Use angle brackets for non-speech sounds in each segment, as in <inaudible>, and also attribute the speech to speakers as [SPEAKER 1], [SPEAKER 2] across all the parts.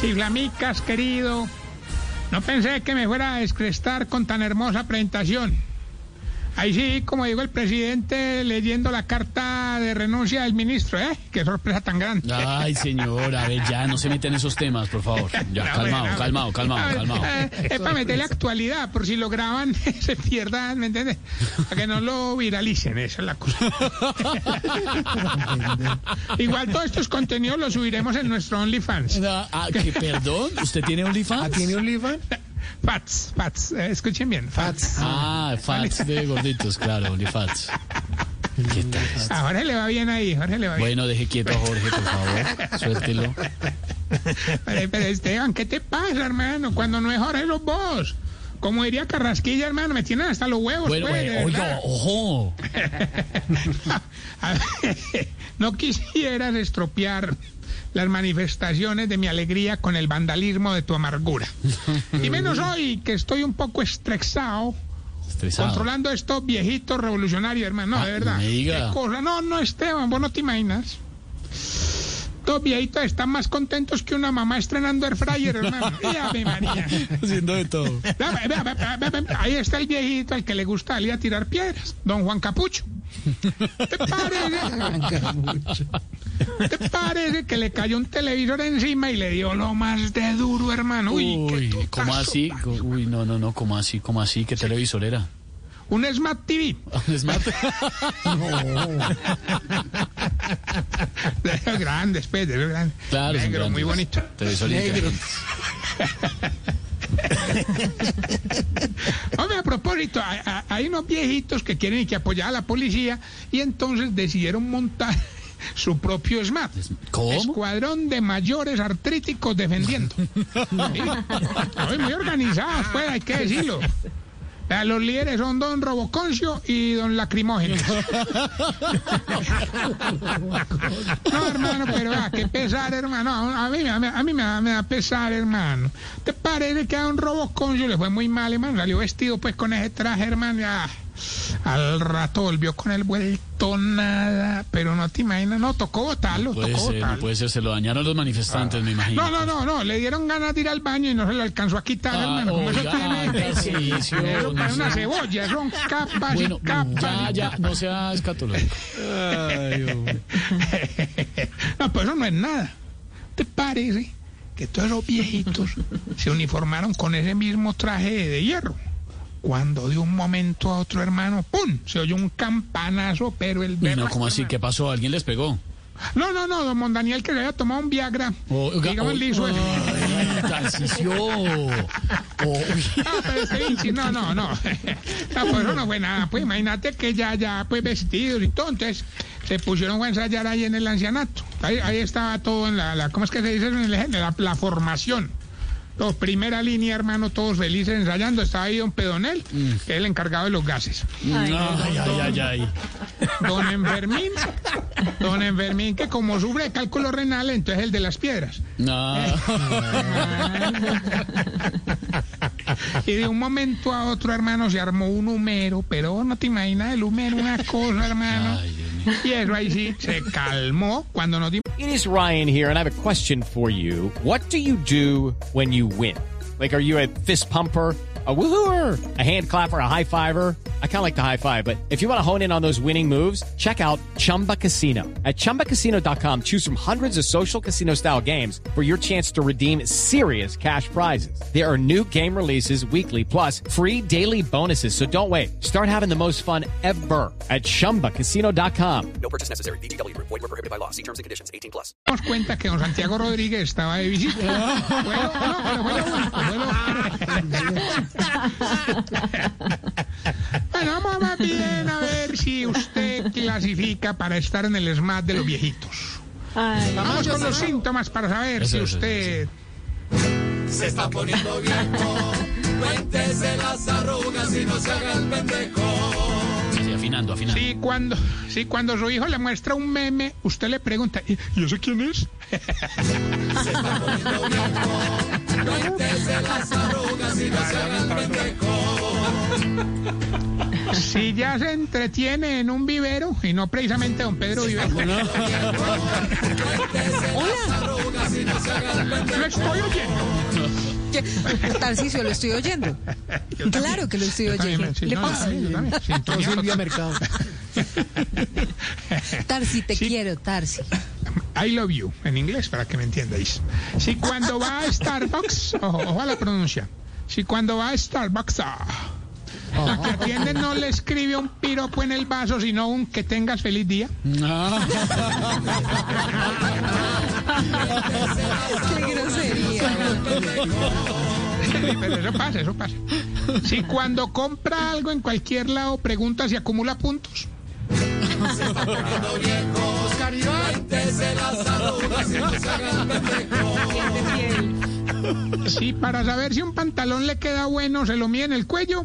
[SPEAKER 1] Chiflamicas, querido. No pensé que me fuera a descrestar con tan hermosa presentación. Ahí sí, como digo el presidente, leyendo la carta de renuncia del ministro, ¿eh? Qué sorpresa tan grande.
[SPEAKER 2] Ay, señor, a ver, ya no se meten esos temas, por favor. Ya,
[SPEAKER 1] No,
[SPEAKER 2] calmado, calmado, calmado, calmado.
[SPEAKER 1] eh, es para meterle actualidad, por si lo graban, <laughs> se pierdan, ¿me entiendes? Para que no lo viralicen, esa es la cosa. <laughs> Igual todos estos contenidos los subiremos en nuestro OnlyFans.
[SPEAKER 2] Ah, ¿qué, perdón? ¿Usted tiene OnlyFans?
[SPEAKER 3] ¿Tiene OnlyFans?
[SPEAKER 1] Fats, Fats, eh, escuchen bien, Fats.
[SPEAKER 2] Ah, fats de gorditos, claro, OnlyFans. ¿Qué tal?
[SPEAKER 1] A Jorge le va bien ahí, Jorge le va bien.
[SPEAKER 2] Bueno, deje quieto a Jorge, por favor. Suéltelo.
[SPEAKER 1] Pero, pero, Esteban, ¿qué te pasa, hermano? Cuando no es Jorge, los vos. Como diría Carrasquilla, hermano, me tienen hasta los huevos,
[SPEAKER 2] Bueno,
[SPEAKER 1] pues,
[SPEAKER 2] eh, oiga, ojo. <laughs>
[SPEAKER 1] A ver, <laughs> no quisieras estropear las manifestaciones de mi alegría con el vandalismo de tu amargura. <laughs> Y menos hoy, que estoy un poco estresado,
[SPEAKER 2] Estresado.
[SPEAKER 1] controlando estos viejitos revolucionarios, hermano. No,
[SPEAKER 2] Ah,
[SPEAKER 1] de verdad.
[SPEAKER 2] diga.
[SPEAKER 1] Qué cosa. No, no, Esteban, vos no te imaginas. Estos viejitos están más contentos que una mamá estrenando air fryer, hermano. <laughs> Ave María.
[SPEAKER 2] Haciendo de todo.
[SPEAKER 1] Ahí está el viejito al que le gusta salir a tirar piedras, don Juan Capucho. ¿Te parece? ¿Te parece que le cayó un televisor encima y le dio lo más de duro, hermano? Uy,
[SPEAKER 2] Uy. ¿cómo así? Uy, no, no, no, ¿cómo así? ¿Cómo así? ¿Qué televisor era?
[SPEAKER 1] Un Smart TV.
[SPEAKER 2] ¿Un Smart? <laughs>
[SPEAKER 1] De esos grandes, pues, de esos grandes.
[SPEAKER 2] Claro,
[SPEAKER 1] Negro, muy bonito.
[SPEAKER 2] Televisor
[SPEAKER 3] Negro. <laughs> <laughs>
[SPEAKER 1] Hombre, a propósito, hay, unos viejitos que quieren que apoyar a la policía y entonces decidieron montar <laughs> su propio SMAT.
[SPEAKER 2] ¿Cómo?
[SPEAKER 1] Escuadrón de mayores artríticos defendiendo. <laughs> Sí. Muy organizados, pues, hay que decirlo. Los líderes son don Roboconcio y don Lacrimógeno. <laughs> No, hermano, pero ah, qué pesar, hermano. A mí, a mí, a mí me, da, me da pesar, hermano. ¿Te parece que a un Roboconcio le fue muy mal, hermano? Salió vestido pues con ese traje, hermano. ya. Al rato volvió con el vuelto nada. Pero no te imaginas, no, tocó botarlo,
[SPEAKER 2] Puede
[SPEAKER 1] tocó
[SPEAKER 2] ser, no puede ser, se lo dañaron los manifestantes, me imagino.
[SPEAKER 1] No, no, no, no, le dieron ganas de ir al baño y no se lo alcanzó a quitar,
[SPEAKER 2] Ah,
[SPEAKER 1] hermano. Como eso tiene. <laughs> Eso
[SPEAKER 2] no
[SPEAKER 1] una cebolla, son capas
[SPEAKER 2] Bueno,
[SPEAKER 1] y capas.
[SPEAKER 2] ya, no sea escatológico. <laughs>
[SPEAKER 1] No, pues eso no es nada. ¿Te parece que todos esos viejitos se uniformaron con ese mismo traje de hierro? Cuando de un momento a otro, hermano, ¡pum! Se oyó un campanazo, pero el
[SPEAKER 2] Uy, no,
[SPEAKER 1] berraco,
[SPEAKER 2] ¿cómo así? ¿Qué pasó? ¿Alguien les pegó?
[SPEAKER 1] No, no, no, don Mondaniel que se había tomado un Viagra.
[SPEAKER 2] Oh,
[SPEAKER 1] Digamos,
[SPEAKER 2] oh,
[SPEAKER 1] le hizo.
[SPEAKER 2] Oh, <laughs>
[SPEAKER 1] no, no, no. No, eso no fue nada. Pues imagínate que ya, ya, pues vestidos y todo. Entonces se pusieron a ensayar ahí en el ancianato. Ahí, ahí estaba todo en la, la- ¿cómo es que se dice? En el? La, la formación. Los primera línea, hermano, todos felices ensayando. Estaba ahí don Pedonel, que es el encargado de los gases.
[SPEAKER 2] Ay, ay, ay, ay.
[SPEAKER 1] Don Enfermín, don Enfermín, que como sufre de cálculo renal, entonces el de las piedras.
[SPEAKER 2] No. <laughs>
[SPEAKER 1] Y de un momento a otro, hermano, se armó un humero, pero no te imaginas el humero, una cosa, hermano.
[SPEAKER 2] Ay.
[SPEAKER 1] Y eso ahí sí se calmó cuando nos dimos
[SPEAKER 4] It is Ryan here, and I have a question for you. What do you do when you win? Like, are you a fist pumper? A woohooer, a hand clapper, a high fiver. I kind of like the high five, but if you want to hone in on those winning moves, check out Chumba Casino. At ChumbaCasino.com, choose from hundreds of social casino style games for your chance to redeem serious cash prizes. There are new game releases weekly, plus free daily bonuses. So don't wait. Start having the most fun ever at ChumbaCasino.com.
[SPEAKER 5] No purchase necessary. VGW Group. Void were prohibited by law. See terms and conditions. 18 plus.
[SPEAKER 1] cuenta que don Santiago Rodríguez estaba de visita. Fue lo- no, pero fue Bueno, vamos más bien a ver si usted clasifica para estar en el SMAT de los viejitos.
[SPEAKER 3] Ay,
[SPEAKER 1] Vamos con los síntomas para saber
[SPEAKER 2] Eso,
[SPEAKER 1] si
[SPEAKER 2] eso,
[SPEAKER 1] usted...
[SPEAKER 2] Sí, afinando, afinando.
[SPEAKER 1] Si cuando, si cuando su hijo le muestra un meme, usted le pregunta, ¿y y ese quién es? Si ya se entretiene en un vivero, y no precisamente don Pedro Vivero. Lo estoy oyendo.
[SPEAKER 3] lo estoy oyendo. Claro que lo estoy oyendo. ¿Le pasa?
[SPEAKER 6] Mercado.
[SPEAKER 3] Tarsi, te
[SPEAKER 1] Sí.
[SPEAKER 3] quiero, Tarsi.
[SPEAKER 1] I love you, en inglés, para que me entiendáis. Si cuando va a Starbucks, <laughs> ojo, ojo a la pronuncia. Si cuando va a Starbucks, ah, la que atiende no le escribe un piropo en el vaso, sino un que tengas feliz día.
[SPEAKER 2] Ah,
[SPEAKER 3] Qué grosería.
[SPEAKER 1] Sí, pero eso pasa, eso pasa. Si cuando compra algo en cualquier lado pregunta si acumula puntos. Si para saber si un pantalón le queda bueno se lo mide en el cuello.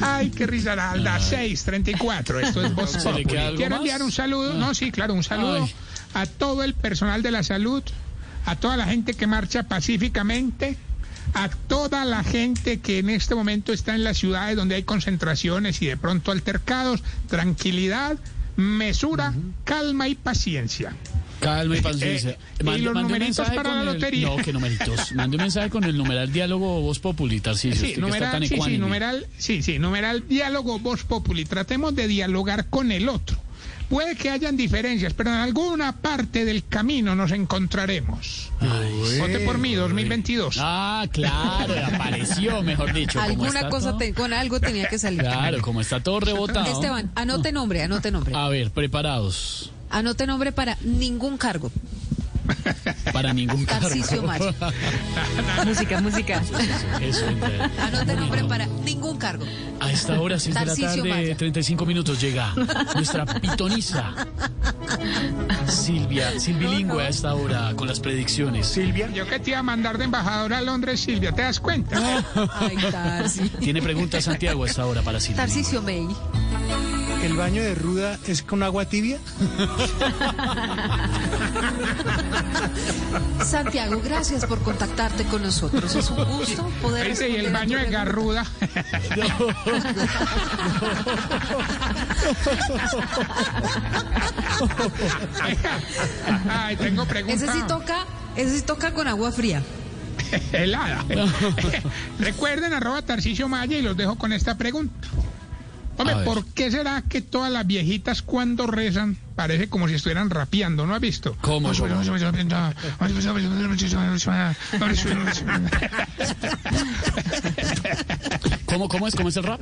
[SPEAKER 1] Ay, qué risaralda. 634. Esto es <laughs> Voz
[SPEAKER 2] ¿Se le
[SPEAKER 1] Populi. Quiero enviar un saludo. No, sí, claro, un saludo
[SPEAKER 2] Ay.
[SPEAKER 1] a todo el personal de la salud, a toda la gente que marcha pacíficamente, a toda la gente que en este momento está en las ciudades donde hay concentraciones y de pronto altercados. Tranquilidad, mesura, calma y paciencia.
[SPEAKER 2] Calma y paciencia.
[SPEAKER 1] Eh, ¿y los numeritos para la
[SPEAKER 2] el-
[SPEAKER 1] lotería?
[SPEAKER 2] No, que numeritos. Mande un mensaje con el numeral diálogo Voz Populi, Tarcisio.
[SPEAKER 1] Sí,
[SPEAKER 2] usted que está
[SPEAKER 1] numeral,
[SPEAKER 2] tan
[SPEAKER 1] sí, sí, numeral, sí, sí, numeral diálogo voz populi. Tratemos de dialogar con el otro. Puede que hayan diferencias, pero en alguna parte del camino nos encontraremos. Vote por mí, 2022.
[SPEAKER 2] Ah, claro, apareció, mejor dicho.
[SPEAKER 3] Alguna
[SPEAKER 2] está
[SPEAKER 3] cosa, te- con algo tenía que salir.
[SPEAKER 2] Claro, como está todo rebotado.
[SPEAKER 3] Esteban, anote nombre, anote nombre.
[SPEAKER 2] A ver, preparados.
[SPEAKER 3] Anote nombre para ningún cargo. <laughs>
[SPEAKER 2] Para ningún cargo.
[SPEAKER 3] Tarcisio Maya. <laughs> música, música.
[SPEAKER 2] Eso.
[SPEAKER 3] Anote nombre para ningún cargo.
[SPEAKER 2] A esta hora, 6 de la tarde,
[SPEAKER 3] Maya.
[SPEAKER 2] 35 minutos, llega nuestra pitonisa Silvia, Silvilingüe a esta hora con las predicciones.
[SPEAKER 1] Silvia, yo que te iba a mandar de embajadora a Londres, Silvia, ¿te das cuenta?
[SPEAKER 3] Ay, Tarsi.
[SPEAKER 2] Tiene preguntas Santiago a esta hora para Silvia.
[SPEAKER 3] Tarcisio May.
[SPEAKER 6] ¿El baño de ruda es con agua tibia?
[SPEAKER 3] Santiago, gracias por contactarte con nosotros. Es un gusto poder
[SPEAKER 1] Ese y el baño de. Garruda. <laughs> Ay, tengo preguntas.
[SPEAKER 3] Ese sí toca, ese sí toca con agua fría. <laughs>
[SPEAKER 1] helada. <laughs> Recuerden arroba Tarcicio Maya y los dejo con esta pregunta. Hombre. ¿por qué será que todas las viejitas cuando rezan parece como si estuvieran rapeando? ¿No has visto?
[SPEAKER 2] ¿Cómo, ¿Cómo, cómo es? ¿Cómo es el rap?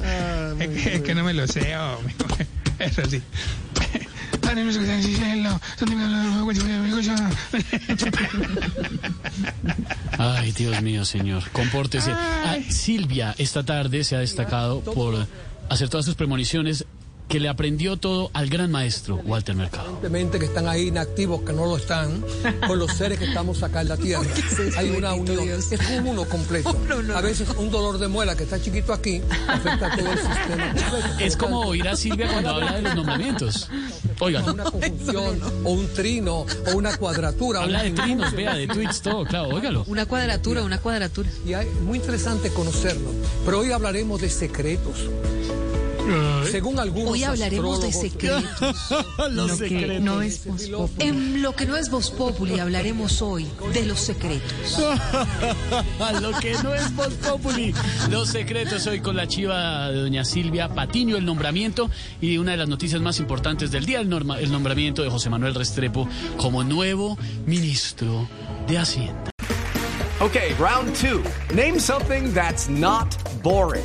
[SPEAKER 1] Es que no me lo sé, hombre. Eso sí.
[SPEAKER 2] Ay, Dios mío, señor. Compórtese. Ah, Silvia, esta tarde se ha destacado por hacer todas sus premoniciones que le aprendió todo al gran maestro Walter Mercado.
[SPEAKER 7] Evidentemente que están ahí inactivos, que no lo están, con los seres que estamos acá en la <laughs> Tierra. Hay una unión, es como uno completo. <laughs> A veces un dolor de muela que está chiquito aquí afecta a todo el sistema completo.
[SPEAKER 2] Es como oír a Silvia cuando habla de los nombramientos. Oigan,
[SPEAKER 7] Una conjunción, o un trino, o una cuadratura.
[SPEAKER 2] habla de
[SPEAKER 7] un-
[SPEAKER 2] trinos, vea, de tweets, todo, claro, óigalo.
[SPEAKER 3] Una cuadratura, una cuadratura.
[SPEAKER 7] Y es muy interesante conocerlo. Pero hoy hablaremos de secretos. Según algunos
[SPEAKER 3] Hoy hablaremos de secretos. <laughs>
[SPEAKER 2] Los
[SPEAKER 3] Lo que
[SPEAKER 2] secretos.
[SPEAKER 3] no es. En lo que no es Voz Populi hablaremos hoy de los secretos. <laughs>
[SPEAKER 2] Lo que no es Voz Populi. Los secretos hoy con la chiva de doña Silvia Patiño, el nombramiento y una de las noticias más importantes del día, el, norma- el nombramiento de José Manuel Restrepo como nuevo ministro de Hacienda.
[SPEAKER 8] Okay, round two. Name something that's not boring.